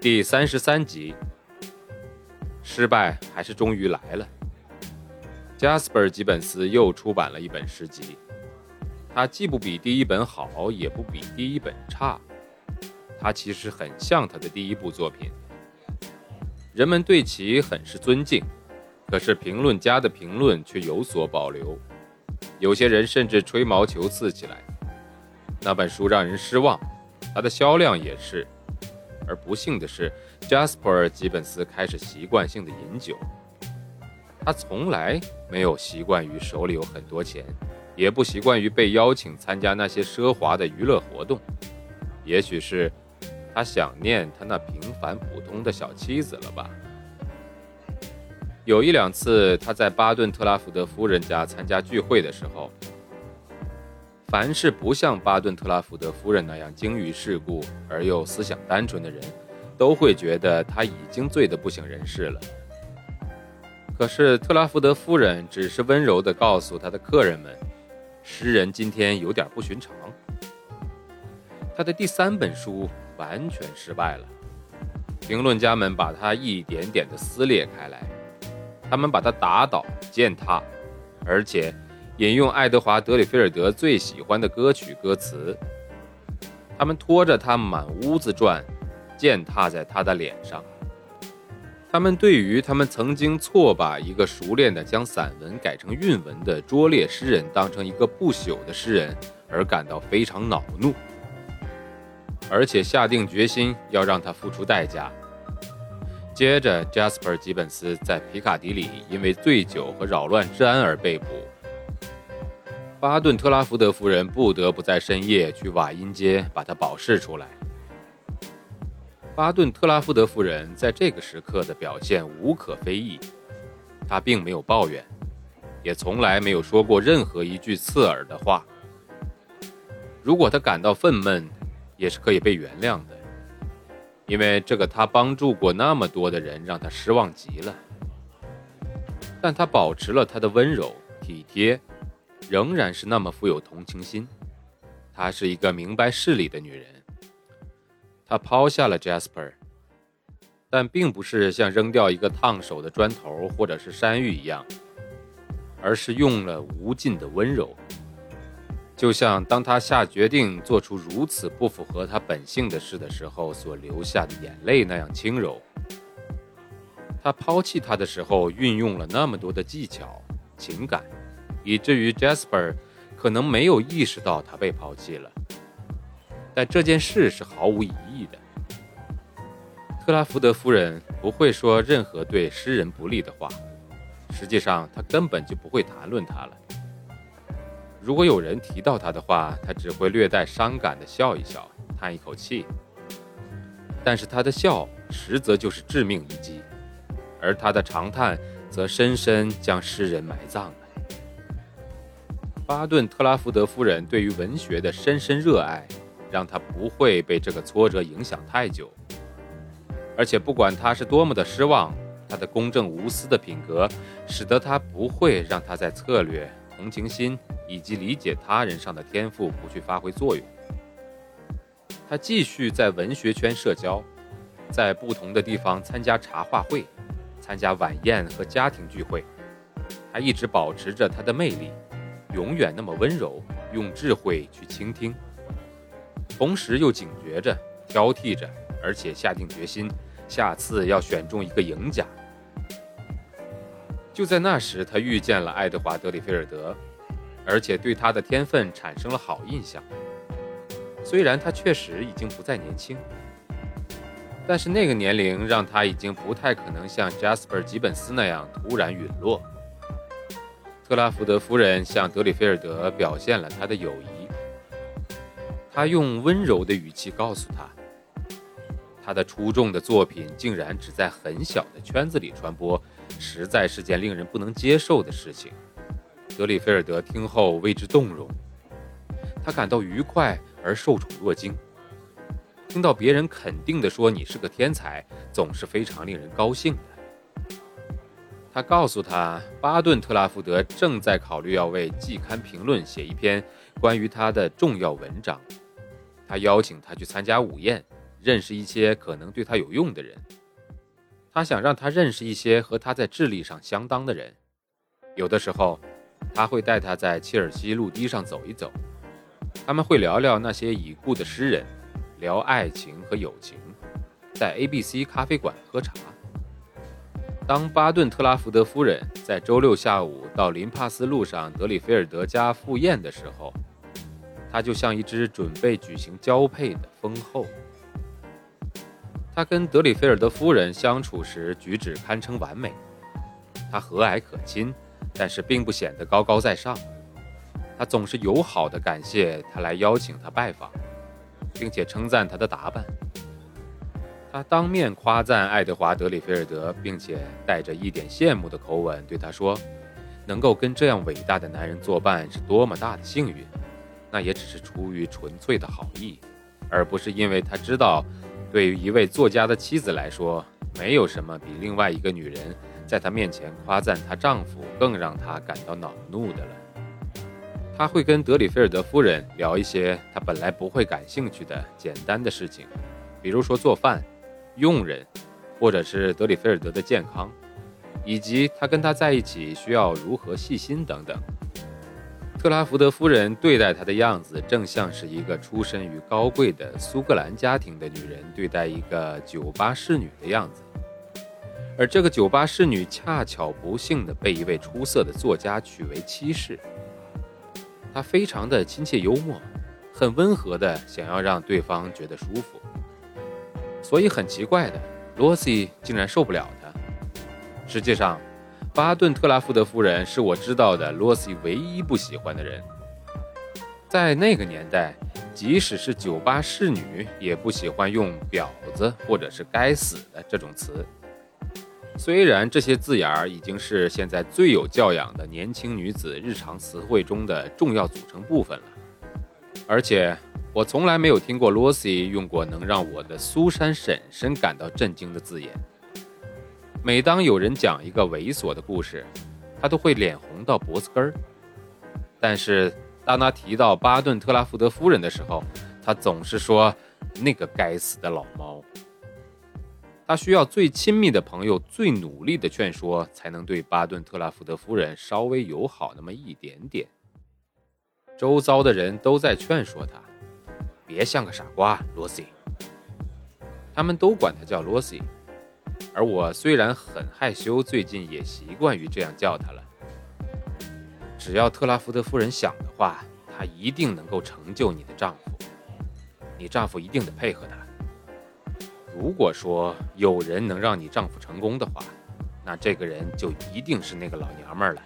第三十三集，失败还是终于来了。加斯珀·吉本斯又出版了一本诗集，它既不比第一本好，也不比第一本差。它其实很像他的第一部作品，人们对其很是尊敬，可是评论家的评论却有所保留，有些人甚至吹毛求疵起来。那本书让人失望，它的销量也是。而不幸的是，，Jasper ·吉本斯开始习惯性的饮酒。他从来没有习惯于手里有很多钱，也不习惯于被邀请参加那些奢华的娱乐活动。也许是他想念他那平凡普通的小妻子了吧。有一两次，他在巴顿特拉福德夫人家参加聚会的时候，凡是不像巴顿特拉福德夫人那样精于世故而又思想单纯的人，都会觉得他已经醉得不省人事了。可是特拉福德夫人只是温柔地告诉他的客人们：“诗人今天有点不寻常。”他的第三本书完全失败了，评论家们把他一点点地撕裂开来，他们把他打倒、践踏，而且引用爱德华·德里菲尔德最喜欢的歌曲歌词。他们拖着他满屋子转，践踏在他的脸上。他们对于他们曾经错把一个熟练的将散文改成韵文的拙劣诗人当成一个不朽的诗人而感到非常恼怒，而且下定决心要让他付出代价。接着，，Jasper 吉本斯在皮卡迪里因为醉酒和扰乱治安而被捕，巴顿特拉福德夫人不得不在深夜去瓦因街把他保释出来。巴顿特拉福德夫人在这个时刻的表现无可非议，她并没有抱怨，也从来没有说过任何一句刺耳的话。如果她感到愤懑，也是可以被原谅的，因为这个她帮助过那么多的人让她失望极了。但她保持了她的温柔体贴，仍然是那么富有同情心。她是一个明白事理的女人。她抛下了 Jasper，但并不是像扔掉一个烫手的砖头或者是山芋一样，而是用了无尽的温柔，就像当她下决定做出如此不符合她本性的事的时候所流下的眼泪那样轻柔。他抛弃他的时候运用了那么多的技巧、情感，以至于 Jasper 可能没有意识到他被抛弃了。但这件事是毫无疑义的。特拉福德夫人不会说任何对诗人不利的话，实际上她根本就不会谈论他了。如果有人提到他的话，他只会略带伤感地笑一笑，叹一口气。但是他的笑实则就是致命一击，而他的长叹则深深将诗人埋葬了。巴顿特拉福德夫人对于文学的深深热爱。让他不会被这个挫折影响太久，而且不管他是多么的失望，他的公正无私的品格使得他不会让他在策略、同情心以及理解他人上的天赋不去发挥作用。他继续在文学圈社交，在不同的地方参加茶话会、参加晚宴和家庭聚会。他一直保持着他的魅力，永远那么温柔，用智慧去倾听。同时又警觉着、挑剔着，而且下定决心，下次要选中一个赢家。就在那时，他遇见了爱德华·德里菲尔德，而且对他的天分产生了好印象。虽然他确实已经不再年轻，但是那个年龄让他已经不太可能像 Jasper ·吉本斯那样突然陨落。特拉福德夫人向德里菲尔德表现了她的友谊。他用温柔的语气告诉他，他的出众的作品竟然只在很小的圈子里传播，实在是件令人不能接受的事情。德里菲尔德听后为之动容，他感到愉快而受宠若惊。听到别人肯定地说你是个天才，总是非常令人高兴的。他告诉他，巴顿特拉福德正在考虑要为季刊评论写一篇关于他的重要文章。他邀请他去参加午宴，认识一些可能对他有用的人。他想让他认识一些和他在智力上相当的人。有的时候，他会带他在切尔西陆堤上走一走，他们会聊聊那些已故的诗人。聊爱情和友情，在 ABC 咖啡馆喝茶。当巴顿特拉福德夫人在周六下午到林帕斯路上德里菲尔德家赴宴的时候，他就像一只准备举行交配的蜂后。他跟德里菲尔德夫人相处时举止堪称完美，他和蔼可亲，但是并不显得高高在上。他总是友好的感谢他来邀请他拜访。并且称赞他的打扮。他当面夸赞爱德华·德里菲尔德，并且带着一点羡慕的口吻对他说：“能够跟这样伟大的男人作伴是多么大的幸运！那也只是出于纯粹的好意，而不是因为他知道，对于一位作家的妻子来说，没有什么比另外一个女人在她面前夸赞她丈夫更让她感到恼怒的了。”他会跟德里菲尔德夫人聊一些他本来不会感兴趣的简单的事情，比如说做饭、佣人，或者是德里菲尔德的健康，以及他跟他在一起需要如何细心等等。特拉福德夫人对待他的样子，正像是一个出身于高贵的苏格兰家庭的女人对待一个酒吧侍女的样子，而这个酒吧侍女恰巧不幸地被一位出色的作家娶为妻室。他非常的亲切幽默，很温和的想要让对方觉得舒服，所以很奇怪的，罗西竟然受不了他。实际上，巴顿特拉福德夫人是我知道的罗西唯一不喜欢的人。在那个年代，即使是酒吧侍女也不喜欢用“婊子”或者是“该死的”这种词。虽然这些字眼儿已经是现在最有教养的年轻女子日常词汇中的重要组成部分了，而且我从来没有听过罗西用过能让我的苏珊婶婶感到震惊的字眼。每当有人讲一个猥琐的故事，他都会脸红到脖子根儿。但是当他提到巴顿特拉福德夫人的时候，他总是说：“那个该死的老猫。”他需要最亲密的朋友最努力的劝说，才能对巴顿特拉福德夫人稍微友好那么一点点。周遭的人都在劝说他，别像个傻瓜，罗西。他们都管他叫罗西，而我虽然很害羞，最近也习惯于这样叫他了。只要特拉福德夫人想的话，她一定能够成就你的丈夫。你丈夫一定得配合她。如果说有人能让你丈夫成功的话，那这个人就一定是那个老娘们儿了。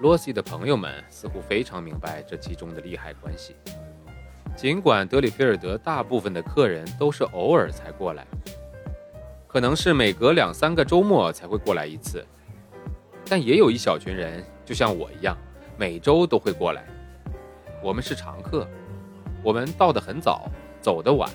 罗西的朋友们似乎非常明白这其中的利害关系。尽管德里菲尔德大部分的客人都是偶尔才过来，可能是每隔两三个周末才会过来一次，但也有一小群人，就像我一样，每周都会过来。我们是常客，我们到得很早，走得晚。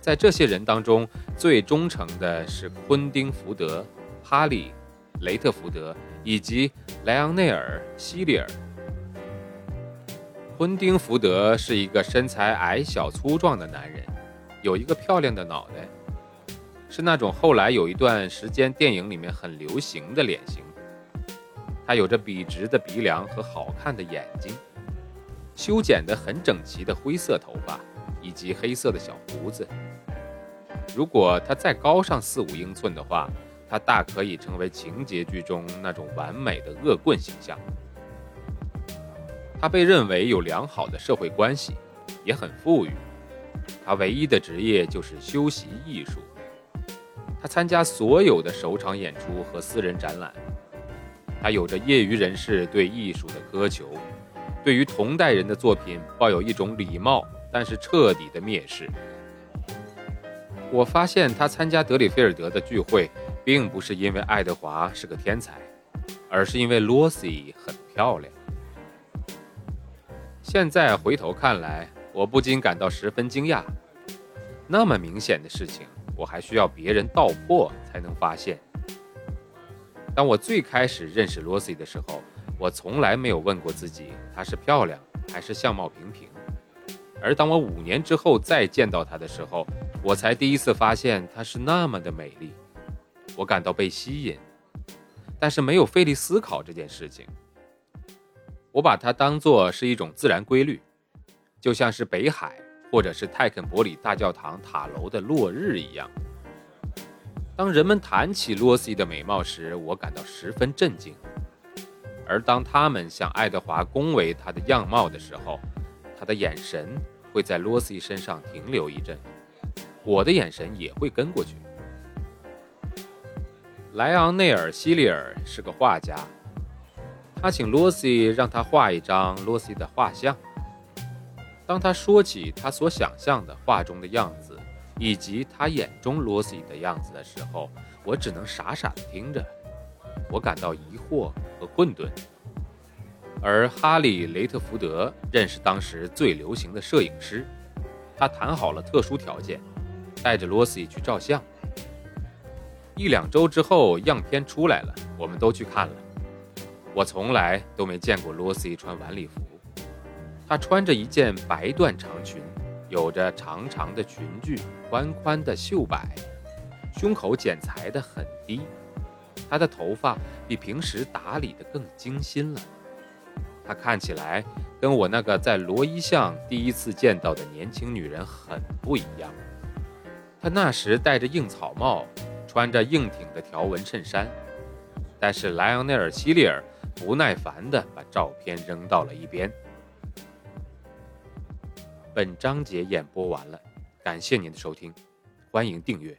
在这些人当中，最忠诚的是昆丁·福德、哈利、雷特福德以及莱昂内尔·希利尔。昆丁·福德是一个身材矮小粗壮的男人，有一个漂亮的脑袋，是那种后来有一段时间电影里面很流行的脸型。他有着笔直的鼻梁和好看的眼睛，修剪得很整齐的灰色头发。以及黑色的小胡子。如果他再高上四五英寸的话，他大可以成为情节剧中那种完美的恶棍形象。他被认为有良好的社会关系，也很富裕。他唯一的职业就是修习艺术。他参加所有的首场演出和私人展览。他有着业余人士对艺术的苛求。对于同代人的作品抱有一种礼貌但是彻底的蔑视。我发现他参加德里菲尔德的聚会，并不是因为爱德华是个天才，而是因为罗西很漂亮。现在回头看来，我不禁感到十分惊讶。那么明显的事情，我还需要别人道破才能发现。当我最开始认识罗西的时候，我从来没有问过自己她是漂亮还是相貌平平。而当我五年之后再见到她的时候，我才第一次发现她是那么的美丽。我感到被吸引，但是没有费力思考这件事情。我把它当作是一种自然规律，就像是北海或者是泰肯伯里大教堂塔楼的落日一样。当人们谈起罗西的美貌时，我感到十分震惊；而当他们向爱德华恭维她的样貌的时候，他的眼神会在罗西身上停留一阵，我的眼神也会跟过去。莱昂内尔·希利尔是个画家，他请罗西让他画一张罗西的画像。当他说起他所想象的画中的样子，以及他眼中罗西的样子的时候，我只能傻傻地听着，我感到疑惑和混沌。而哈利·雷特福德认识当时最流行的摄影师，他谈好了特殊条件，带着罗西去照相。一两周之后，样片出来了，我们都去看了。我从来都没见过罗西穿晚礼服，她穿着一件白缎长裙，有着长长的裙裾、宽宽的袖摆，胸口剪裁的很低，她的头发比平时打理的更精心了。她看起来跟我那个在罗伊巷第一次见到的年轻女人很不一样。她那时戴着硬草帽，穿着硬挺的条纹衬衫。但是莱昂内尔·希利尔不耐烦地把照片扔到了一边。本章节演播完了，感谢您的收听，欢迎订阅。